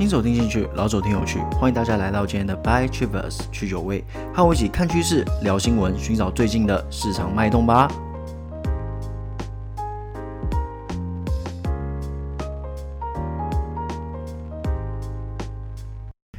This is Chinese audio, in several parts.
新手听进去，老手听有趣，欢迎大家来到今天的 By Travers 去酒味，和我一起看趋势、聊新闻，寻找最近的市场脉动吧。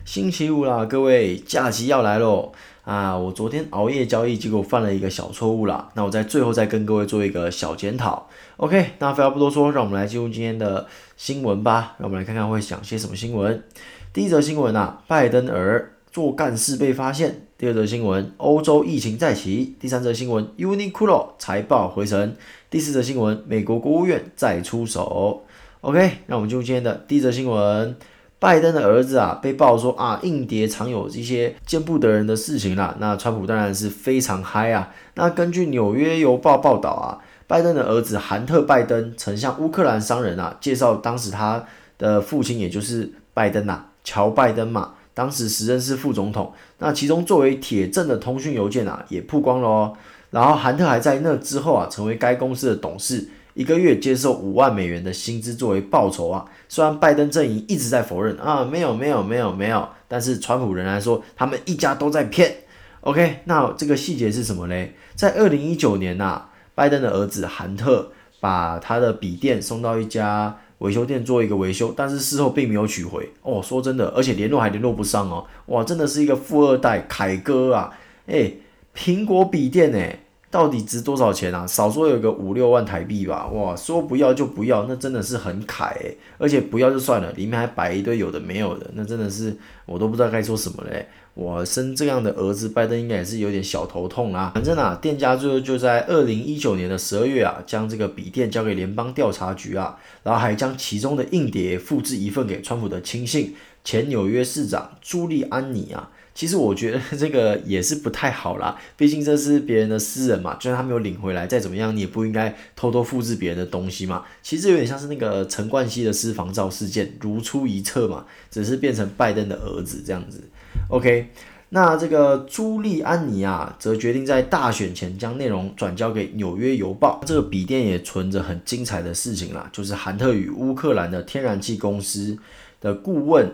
星期五啦，各位，假期要来喽！啊，我昨天熬夜交易，结果犯了一个小错误啦。那我在最后再跟各位做一个小检讨。OK，那废话不多说，让我们来进入今天的新闻吧。让我们来看看会讲些什么新闻。第一则新闻啊，拜登儿做干事被发现。第二则新闻，欧洲疫情再起。第三则新闻，Uniqlo 财报回神。第四则新闻，美国国务院再出手。OK，让我们进入今天的第一则新闻。拜登的儿子啊，被爆说啊，硬碟常有一些见不得人的事情啦。那川普当然是非常嗨啊。那根据纽约邮报报道啊，拜登的儿子韩特·拜登曾向乌克兰商人啊介绍，当时他的父亲也就是拜登呐、啊，乔拜登嘛，当时时任是副总统。那其中作为铁证的通讯邮件啊，也曝光了哦。然后韩特还在那之后啊，成为该公司的董事。一个月接受五万美元的薪资作为报酬啊！虽然拜登阵营一直在否认啊，没有没有没有没有，但是川普仍然说他们一家都在骗。OK，那这个细节是什么嘞？在二零一九年呐、啊，拜登的儿子韩特把他的笔电送到一家维修店做一个维修，但是事后并没有取回。哦，说真的，而且联络还联络不上哦。哇，真的是一个富二代凯哥啊！诶，苹果笔电诶。到底值多少钱啊？少说有个五六万台币吧。哇，说不要就不要，那真的是很凯欸。而且不要就算了，里面还摆一堆有的没有的，那真的是我都不知道该说什么嘞。我生这样的儿子，拜登应该也是有点小头痛啊。反正啊，店家最后就在二零一九年的十二月啊，将这个笔电交给联邦调查局啊，然后还将其中的硬碟复制一份给川普的亲信前纽约市长朱利安尼啊。其实我觉得 这个也是不太好啦，毕竟这是别人的私人嘛，就算他没有领回来，再怎么样你也不应该偷偷复制别人的东西嘛。其实有点像是那个陈冠希的私房照事件如出一辙嘛，只是变成拜登的儿子这样子。OK，那这个朱利安尼啊，则决定在大选前将内容转交给纽约邮报。这个笔电也存着很精彩的事情啦，就是韩特与乌克兰的天然气公司的顾问。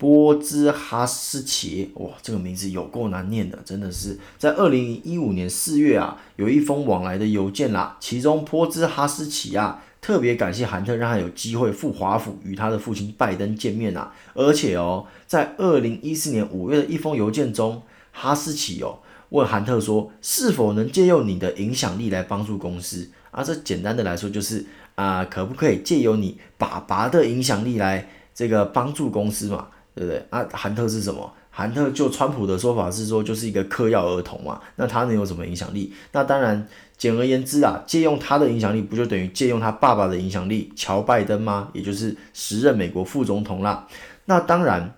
波兹哈斯奇，哇，这个名字有够难念的，真的是在二零一五年四月啊，有一封往来的邮件啦，其中波兹哈斯奇啊特别感谢韩特，让他有机会赴华府与他的父亲拜登见面呐，而且哦，在二零一四年五月的一封邮件中，哈斯奇哦问韩特说，是否能借用你的影响力来帮助公司啊？这简单的来说就是啊，可不可以借由你爸爸的影响力来这个帮助公司嘛？对不对？啊，韩特是什么？韩特就川普的说法是说，就是一个嗑药儿童嘛。那他能有什么影响力？那当然，简而言之啊，借用他的影响力，不就等于借用他爸爸的影响力，乔拜登吗？也就是时任美国副总统啦。那当然，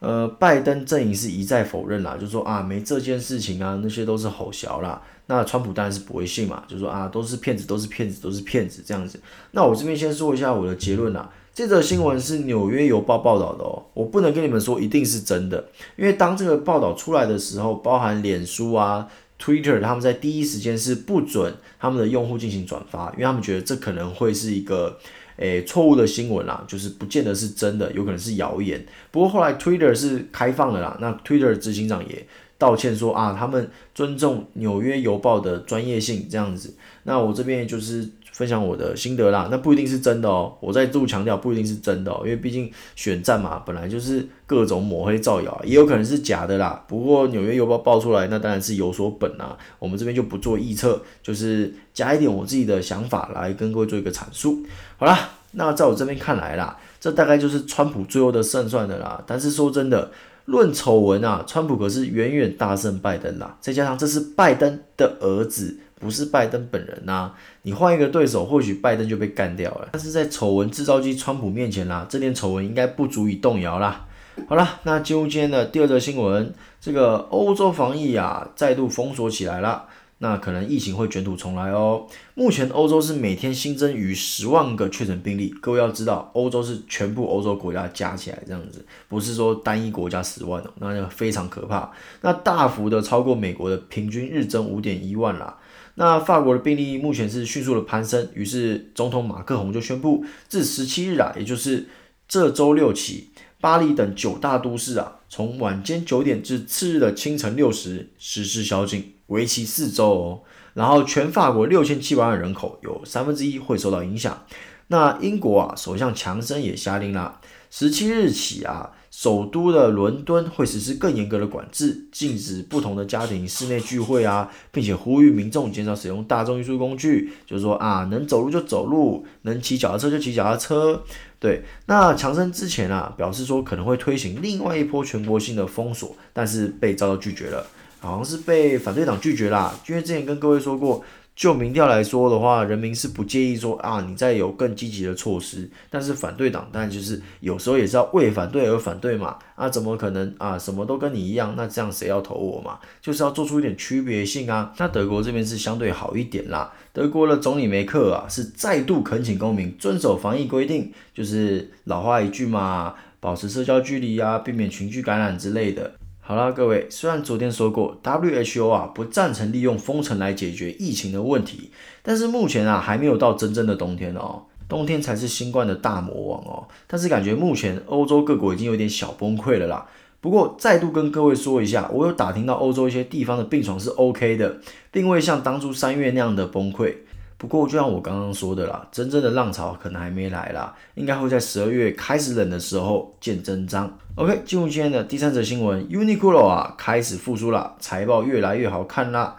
呃，拜登阵营是一再否认啦，就说啊，没这件事情啊，那些都是吼小啦。那川普当然是不会信嘛，就说啊，都是骗子，都是骗子，都是骗子这样子。那我这边先说一下我的结论啦。这则新闻是纽约邮报报道的哦，我不能跟你们说一定是真的，因为当这个报道出来的时候，包含脸书啊、Twitter，他们在第一时间是不准他们的用户进行转发，因为他们觉得这可能会是一个诶错误的新闻啦，就是不见得是真的，有可能是谣言。不过后来 Twitter 是开放了啦，那 Twitter 执行长也道歉说啊，他们尊重纽约邮报的专业性这样子。那我这边就是。分享我的心得啦，那不一定是真的哦。我再度强调，不一定是真的哦，因为毕竟选战嘛，本来就是各种抹黑造谣，也有可能是假的啦。不过纽约邮报爆出来，那当然是有所本啊。我们这边就不做预测，就是加一点我自己的想法来跟各位做一个阐述。好啦，那在我这边看来啦，这大概就是川普最后的胜算的啦。但是说真的，论丑闻啊，川普可是远远大胜拜登啦。再加上这是拜登的儿子。不是拜登本人呐、啊，你换一个对手，或许拜登就被干掉了。但是在丑闻制造机川普面前啦，这点丑闻应该不足以动摇啦。好了，那进入今天的第二则新闻，这个欧洲防疫啊再度封锁起来了，那可能疫情会卷土重来哦。目前欧洲是每天新增逾十万个确诊病例，各位要知道，欧洲是全部欧洲国家加起来这样子，不是说单一国家十万哦，那就非常可怕。那大幅的超过美国的平均日增五点一万啦。那法国的病例目前是迅速的攀升，于是总统马克宏就宣布，自十七日啊，也就是这周六起，巴黎等九大都市啊，从晚间九点至次日的清晨六时实施宵禁，为期四周哦。然后全法国六千七百万人口有三分之一会受到影响。那英国啊，首相强生也下令了，十七日起啊，首都的伦敦会实施更严格的管制，禁止不同的家庭室内聚会啊，并且呼吁民众减少使用大众运输工具，就是说啊，能走路就走路，能骑脚踏车就骑脚踏车。对，那强生之前啊表示说可能会推行另外一波全国性的封锁，但是被遭到拒绝了，好像是被反对党拒绝啦，因为之前跟各位说过。就民调来说的话，人民是不介意说啊，你再有更积极的措施。但是反对党当然就是有时候也是要为反对而反对嘛。啊，怎么可能啊？什么都跟你一样，那这样谁要投我嘛？就是要做出一点区别性啊。那德国这边是相对好一点啦。德国的总理梅克啊，是再度恳请公民遵守防疫规定，就是老话一句嘛，保持社交距离啊，避免群聚感染之类的。好啦，各位，虽然昨天说过 WHO 啊不赞成利用封城来解决疫情的问题，但是目前啊还没有到真正的冬天哦，冬天才是新冠的大魔王哦。但是感觉目前欧洲各国已经有点小崩溃了啦。不过再度跟各位说一下，我有打听到欧洲一些地方的病床是 OK 的，并未像当初三月那样的崩溃。不过，就像我刚刚说的啦，真正的浪潮可能还没来啦，应该会在十二月开始冷的时候见真章。OK，进入今天的第三则新闻，Uniqlo 啊开始复苏了，财报越来越好看啦。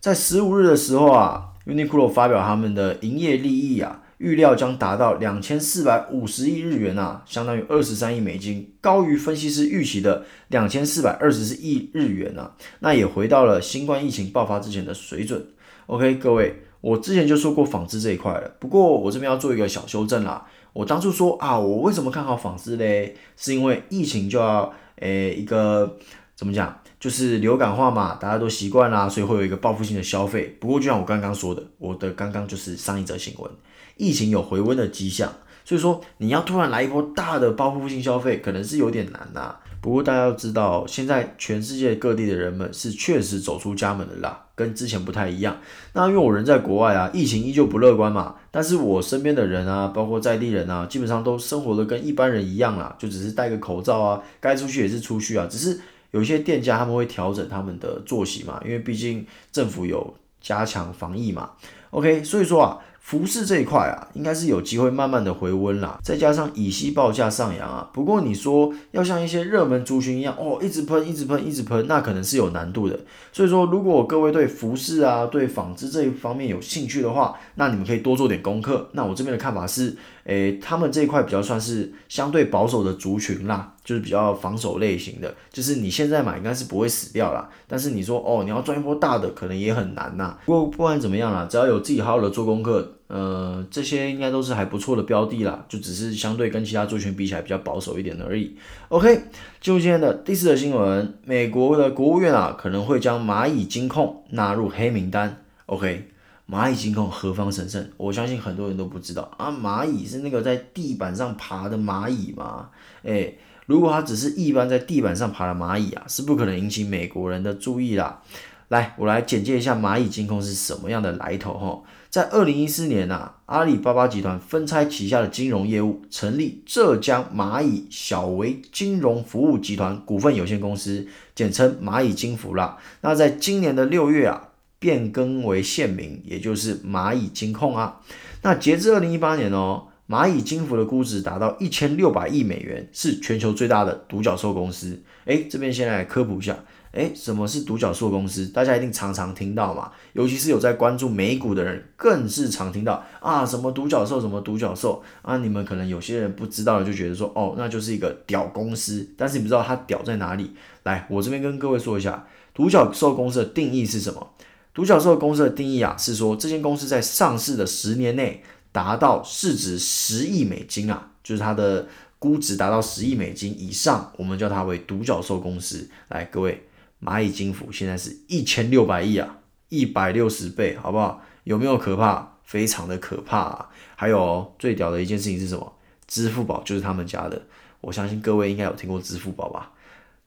在十五日的时候啊，Uniqlo 发表他们的营业利益啊，预料将达到两千四百五十亿日元啊，相当于二十三亿美金，高于分析师预期的两千四百二十四亿日元啊，那也回到了新冠疫情爆发之前的水准。OK，各位。我之前就说过纺织这一块了，不过我这边要做一个小修正啦。我当初说啊，我为什么看好纺织嘞？是因为疫情就要诶一个怎么讲，就是流感化嘛，大家都习惯啦，所以会有一个报复性的消费。不过就像我刚刚说的，我的刚刚就是上一则新闻，疫情有回温的迹象，所以说你要突然来一波大的报复性消费，可能是有点难呐。不过大家要知道，现在全世界各地的人们是确实走出家门的啦。跟之前不太一样，那因为我人在国外啊，疫情依旧不乐观嘛。但是我身边的人啊，包括在地人啊，基本上都生活的跟一般人一样啦，就只是戴个口罩啊，该出去也是出去啊。只是有些店家他们会调整他们的作息嘛，因为毕竟政府有加强防疫嘛。OK，所以说啊。服饰这一块啊，应该是有机会慢慢的回温啦，再加上乙烯报价上扬啊。不过你说要像一些热门族群一样哦，一直喷，一直喷，一直喷，那可能是有难度的。所以说，如果各位对服饰啊、对纺织这一方面有兴趣的话，那你们可以多做点功课。那我这边的看法是，诶，他们这一块比较算是相对保守的族群啦。就是比较防守类型的，就是你现在买应该是不会死掉啦。但是你说哦，你要赚一波大的，可能也很难呐。不过不管怎么样啦，只要有自己好好的做功课，呃，这些应该都是还不错的标的啦。就只是相对跟其他族群比起来比较保守一点而已。OK，进入今天的第四则新闻，美国的国务院啊可能会将蚂蚁金控纳入黑名单。OK，蚂蚁金控何方神圣？我相信很多人都不知道啊。蚂蚁是那个在地板上爬的蚂蚁吗？诶。如果它只是一般在地板上爬的蚂蚁啊，是不可能引起美国人的注意啦。来，我来简介一下蚂蚁金控是什么样的来头哈。在二零一四年啊，阿里巴巴集团分拆旗下的金融业务，成立浙江蚂蚁小微金融服务集团股份有限公司，简称蚂蚁金服啦。那在今年的六月啊，变更为现名，也就是蚂蚁金控啊。那截至二零一八年哦。蚂蚁金服的估值达到一千六百亿美元，是全球最大的独角兽公司。诶，这边先来科普一下，诶，什么是独角兽公司？大家一定常常听到嘛，尤其是有在关注美股的人，更是常听到啊，什么独角兽，什么独角兽啊。你们可能有些人不知道的，就觉得说，哦，那就是一个屌公司，但是你不知道它屌在哪里。来，我这边跟各位说一下，独角兽公司的定义是什么？独角兽公司的定义啊，是说这间公司在上市的十年内。达到市值十亿美金啊，就是它的估值达到十亿美金以上，我们叫它为独角兽公司。来，各位，蚂蚁金服现在是一千六百亿啊，一百六十倍，好不好？有没有可怕？非常的可怕啊！还有最屌的一件事情是什么？支付宝就是他们家的，我相信各位应该有听过支付宝吧？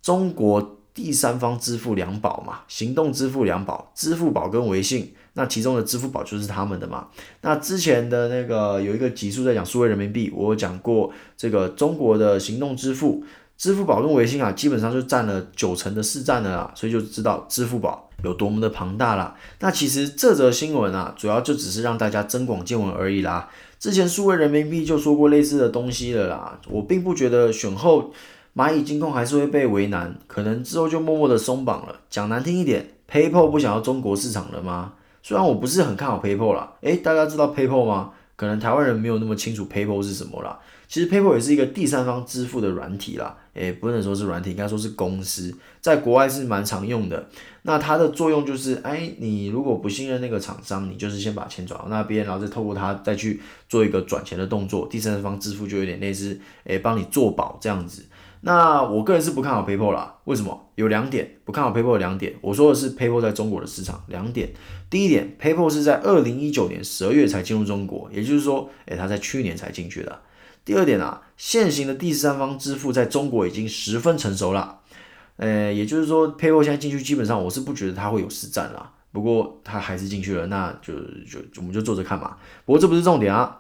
中国第三方支付两宝嘛，行动支付两宝，支付宝跟微信。那其中的支付宝就是他们的嘛。那之前的那个有一个集数在讲数位人民币，我讲过这个中国的行动支付，支付宝跟微信啊，基本上就占了九成的市占了啦，所以就知道支付宝有多么的庞大啦。那其实这则新闻啊，主要就只是让大家增广见闻而已啦。之前数位人民币就说过类似的东西了啦，我并不觉得选后蚂蚁金控还是会被为难，可能之后就默默的松绑了。讲难听一点，PayPal 不想要中国市场了吗？虽然我不是很看好 PayPal 啦，诶，大家知道 PayPal 吗？可能台湾人没有那么清楚 PayPal 是什么啦。其实 PayPal 也是一个第三方支付的软体啦，诶，不能说是软体，应该说是公司，在国外是蛮常用的。那它的作用就是，哎，你如果不信任那个厂商，你就是先把钱转到那边，然后再透过它再去做一个转钱的动作。第三方支付就有点类似，诶，帮你做保这样子。那我个人是不看好 PayPal 啦，为什么？有两点不看好 PayPal 的两点，我说的是 PayPal 在中国的市场两点。第一点，PayPal 是在二零一九年十二月才进入中国，也就是说，诶，它在去年才进去的。第二点啊，现行的第三方支付在中国已经十分成熟了，呃，也就是说，PayPal 现在进去基本上我是不觉得它会有实战啦。不过它还是进去了，那就就我们就坐着看嘛。不过这不是重点啊。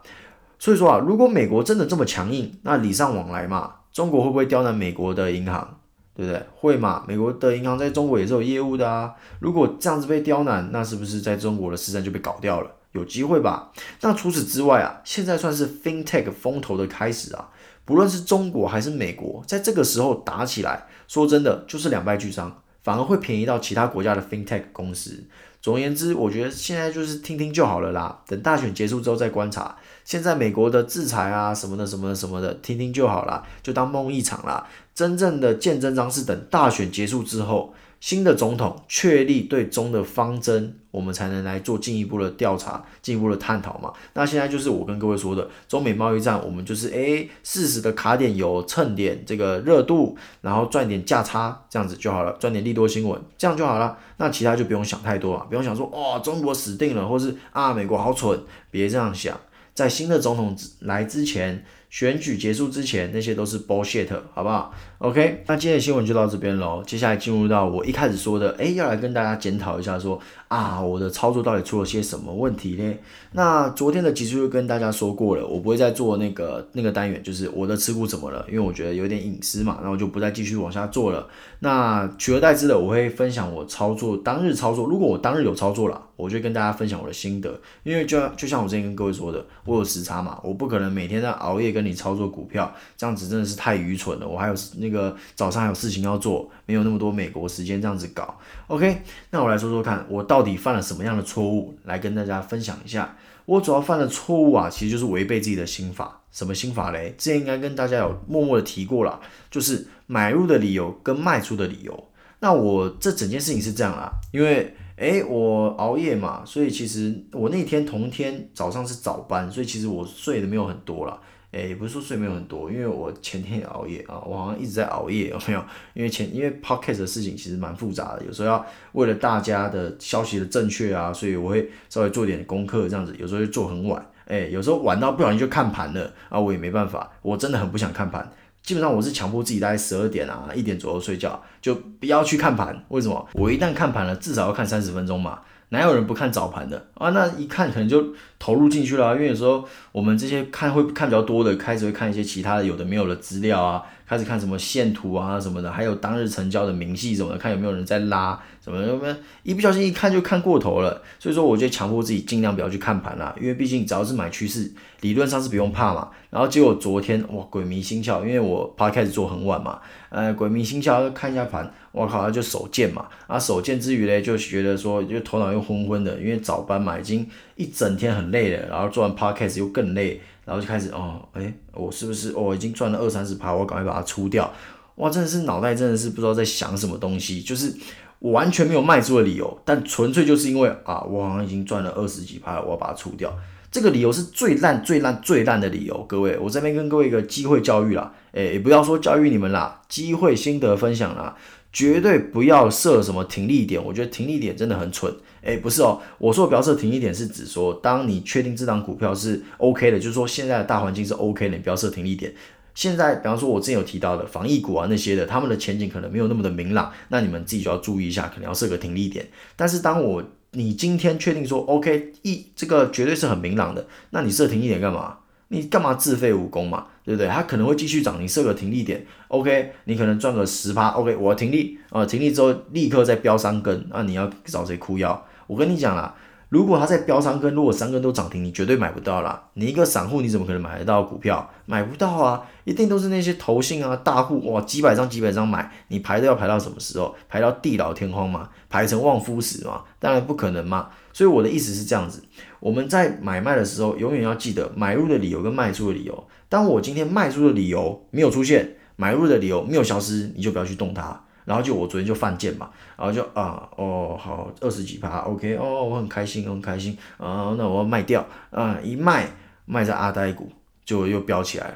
所以说啊，如果美国真的这么强硬，那礼尚往来嘛，中国会不会刁难美国的银行？对不对？会嘛？美国的银行在中国也是有业务的啊。如果这样子被刁难，那是不是在中国的市场就被搞掉了？有机会吧？那除此之外啊，现在算是 FinTech 风头的开始啊。不论是中国还是美国，在这个时候打起来，说真的就是两败俱伤，反而会便宜到其他国家的 FinTech 公司。总而言之，我觉得现在就是听听就好了啦。等大选结束之后再观察。现在美国的制裁啊什么的什么的什么的，听听就好啦，就当梦一场啦。真正的见真章是等大选结束之后。新的总统确立对中的方针，我们才能来做进一步的调查、进一步的探讨嘛。那现在就是我跟各位说的中美贸易战，我们就是诶适时的卡点油，蹭点这个热度，然后赚点价差，这样子就好了，赚点利多新闻，这样就好了。那其他就不用想太多了，不用想说哦，中国死定了，或是啊美国好蠢，别这样想。在新的总统来之前，选举结束之前，那些都是 bullshit，好不好？？OK，那今天的新闻就到这边喽。接下来进入到我一开始说的，诶，要来跟大家检讨一下说，啊，我的操作到底出了些什么问题呢？那昨天的集数就跟大家说过了，我不会再做那个那个单元，就是我的持股怎么了，因为我觉得有点隐私嘛，然后就不再继续往下做了。那取而代之的，我会分享我操作当日操作，如果我当日有操作了。我就跟大家分享我的心得，因为就就像我之前跟各位说的，我有时差嘛，我不可能每天在熬夜跟你操作股票，这样子真的是太愚蠢了。我还有那个早上还有事情要做，没有那么多美国时间这样子搞。OK，那我来说说看，我到底犯了什么样的错误，来跟大家分享一下。我主要犯的错误啊，其实就是违背自己的心法。什么心法嘞？之前应该跟大家有默默的提过了，就是买入的理由跟卖出的理由。那我这整件事情是这样啦，因为。诶，我熬夜嘛，所以其实我那天同天早上是早班，所以其实我睡的没有很多啦。诶，也不是说睡眠很多，因为我前天也熬夜啊，我好像一直在熬夜，有没有？因为前因为 podcast 的事情其实蛮复杂的，有时候要为了大家的消息的正确啊，所以我会稍微做点功课这样子，有时候会做很晚，诶，有时候晚到不小心就看盘了啊，我也没办法，我真的很不想看盘。基本上我是强迫自己大概十二点啊一点左右睡觉，就不要去看盘。为什么？我一旦看盘了，至少要看三十分钟嘛。哪有人不看早盘的啊？那一看可能就投入进去了。因为有时候我们这些看会看比较多的，开始会看一些其他的有的没有的资料啊，开始看什么线图啊什么的，还有当日成交的明细什么的，看有没有人在拉。怎么怎么一不小心一看就看过头了，所以说我就强迫自己尽量不要去看盘啦，因为毕竟只要是买趋势，理论上是不用怕嘛。然后结果昨天哇鬼迷心窍，因为我 podcast 做很晚嘛，呃鬼迷心窍看一下盘，我靠就手贱嘛，啊手贱之余嘞就觉得说就头脑又昏昏的，因为早班嘛已经一整天很累了，然后做完 podcast 又更累，然后就开始哦诶我是不是哦已经赚了二三十趴，我赶快把它出掉，哇真的是脑袋真的是不知道在想什么东西，就是。我完全没有卖出的理由，但纯粹就是因为啊，我好像已经赚了二十几趴了，我要把它出掉。这个理由是最烂、最烂、最烂的理由。各位，我这边跟各位一个机会教育啦，诶，也不要说教育你们啦，机会心得分享啦，绝对不要设什么停利点。我觉得停利点真的很蠢。诶，不是哦，我说不要设停利点是指说，当你确定这档股票是 OK 的，就是说现在的大环境是 OK 的，你不要设停利点。现在，比方说，我之前有提到的防疫股啊那些的，他们的前景可能没有那么的明朗，那你们自己就要注意一下，可能要设个停利点。但是当我你今天确定说 OK 一这个绝对是很明朗的，那你设停利点干嘛？你干嘛自废武功嘛？对不对？它可能会继续涨，你设个停利点，OK，你可能赚个十趴，OK，我要停利啊，停利之后立刻再飙三根，那你要找谁哭腰？我跟你讲啦。如果它在飙三根，如果三根都涨停，你绝对买不到啦。你一个散户，你怎么可能买得到股票？买不到啊！一定都是那些投信啊、大户哇，几百张几百张买，你排都要排到什么时候？排到地老天荒嘛？排成旺夫石嘛？当然不可能嘛！所以我的意思是这样子，我们在买卖的时候，永远要记得买入的理由跟卖出的理由。当我今天卖出的理由没有出现，买入的理由没有消失，你就不要去动它。然后就我昨天就犯贱嘛，然后就啊哦好二十几趴，OK 哦我很开心我很开心啊那我要卖掉啊一卖卖在阿呆股就又飙起来了，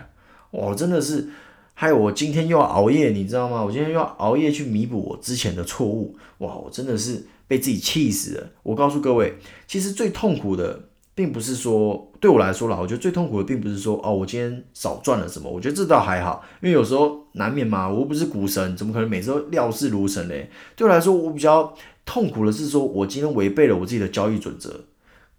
哇真的是害我今天又要熬夜你知道吗？我今天又要熬夜去弥补我之前的错误，哇我真的是被自己气死了。我告诉各位，其实最痛苦的。并不是说对我来说啦，我觉得最痛苦的并不是说哦，我今天少赚了什么，我觉得这倒还好，因为有时候难免嘛，我又不是股神，怎么可能每次都料事如神嘞？对我来说，我比较痛苦的是说我今天违背了我自己的交易准则，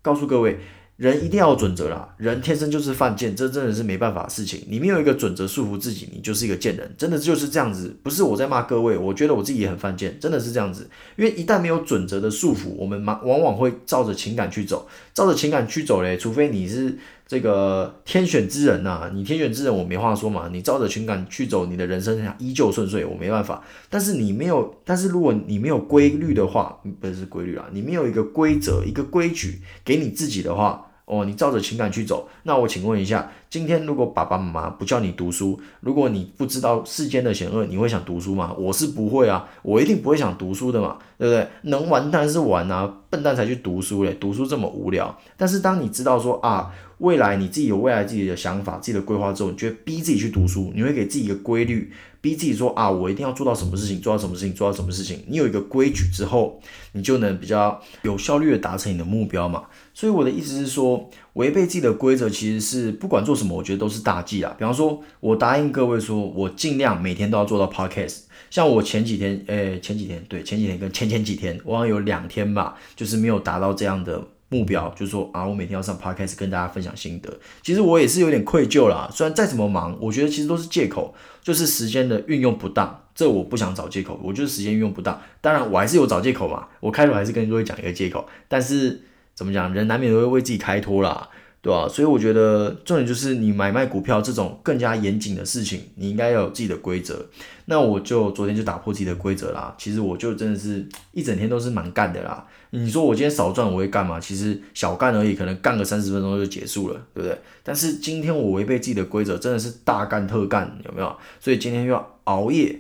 告诉各位。人一定要有准则啦，人天生就是犯贱，这真的是没办法的事情。你没有一个准则束缚自己，你就是一个贱人，真的就是这样子。不是我在骂各位，我觉得我自己也很犯贱，真的是这样子。因为一旦没有准则的束缚，我们往往会照着情感去走，照着情感去走嘞。除非你是这个天选之人呐、啊，你天选之人我没话说嘛，你照着情感去走，你的人生依旧顺遂，我没办法。但是你没有，但是如果你没有规律的话，不是规律啊，你没有一个规则、一个规矩给你自己的话。哦，你照着情感去走，那我请问一下，今天如果爸爸妈妈不叫你读书，如果你不知道世间的险恶，你会想读书吗？我是不会啊，我一定不会想读书的嘛，对不对？能玩当然是玩啊，笨蛋才去读书嘞，读书这么无聊。但是当你知道说啊，未来你自己有未来自己的想法、自己的规划之后，你就会逼自己去读书，你会给自己一个规律。逼自己说啊，我一定要做到什么事情，做到什么事情，做到什么事情。你有一个规矩之后，你就能比较有效率的达成你的目标嘛。所以我的意思是说，违背自己的规则其实是不管做什么，我觉得都是大忌啊。比方说，我答应各位说，我尽量每天都要做到 podcast。像我前几天，诶、前几天对，前几天跟前前几天，我好像有两天吧，就是没有达到这样的。目标就是说啊，我每天要上 podcast 跟大家分享心得。其实我也是有点愧疚啦，虽然再怎么忙，我觉得其实都是借口，就是时间的运用不当。这我不想找借口，我就是时间运用不当。当然，我还是有找借口嘛。我开头还是跟各位讲一个借口，但是怎么讲，人难免都会为自己开脱啦。对吧？所以我觉得重点就是你买卖股票这种更加严谨的事情，你应该要有自己的规则。那我就昨天就打破自己的规则啦。其实我就真的是一整天都是蛮干的啦。你说我今天少赚我会干嘛？其实小干而已，可能干个三十分钟就结束了，对不对？但是今天我违背自己的规则，真的是大干特干，有没有？所以今天要熬夜，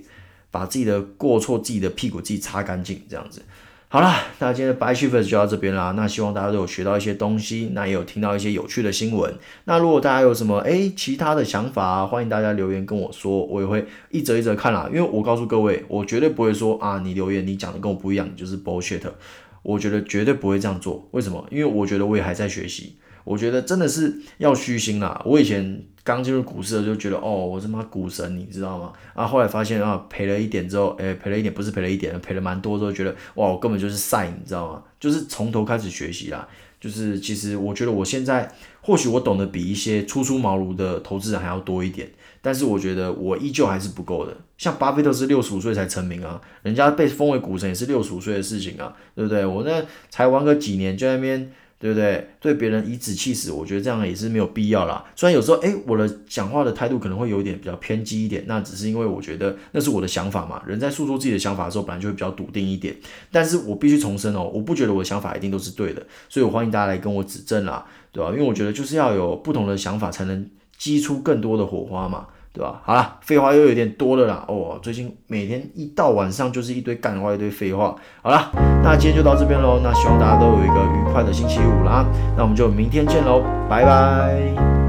把自己的过错、自己的屁股自己擦干净，这样子。好了，那今天的 By Shift 就到这边啦。那希望大家都有学到一些东西，那也有听到一些有趣的新闻。那如果大家有什么诶其他的想法啊，欢迎大家留言跟我说，我也会一则一则看啦。因为我告诉各位，我绝对不会说啊，你留言你讲的跟我不一样，你就是 bullshit。我觉得绝对不会这样做。为什么？因为我觉得我也还在学习。我觉得真的是要虚心啦。我以前。刚进入股市的时候就觉得哦，我是妈股神，你知道吗？啊，后来发现啊，赔了一点之后，诶，赔了一点不是赔了一点，赔了蛮多之后，觉得哇，我根本就是赛，你知道吗？就是从头开始学习啦。就是其实我觉得我现在或许我懂得比一些初出茅庐的投资人还要多一点，但是我觉得我依旧还是不够的。像巴菲特是六十五岁才成名啊，人家被封为股神也是六十五岁的事情啊，对不对？我那才玩个几年就在那边。对不对？对别人颐指气使，我觉得这样也是没有必要啦。虽然有时候，诶，我的讲话的态度可能会有一点比较偏激一点，那只是因为我觉得那是我的想法嘛。人在诉说自己的想法的时候，本来就会比较笃定一点。但是我必须重申哦，我不觉得我的想法一定都是对的，所以我欢迎大家来跟我指正啦，对吧？因为我觉得就是要有不同的想法，才能激出更多的火花嘛。对吧？好了，废话又有点多了啦。哦，最近每天一到晚上就是一堆干话，一堆废话。好了，那今天就到这边喽。那希望大家都有一个愉快的星期五啦。那我们就明天见喽，拜拜。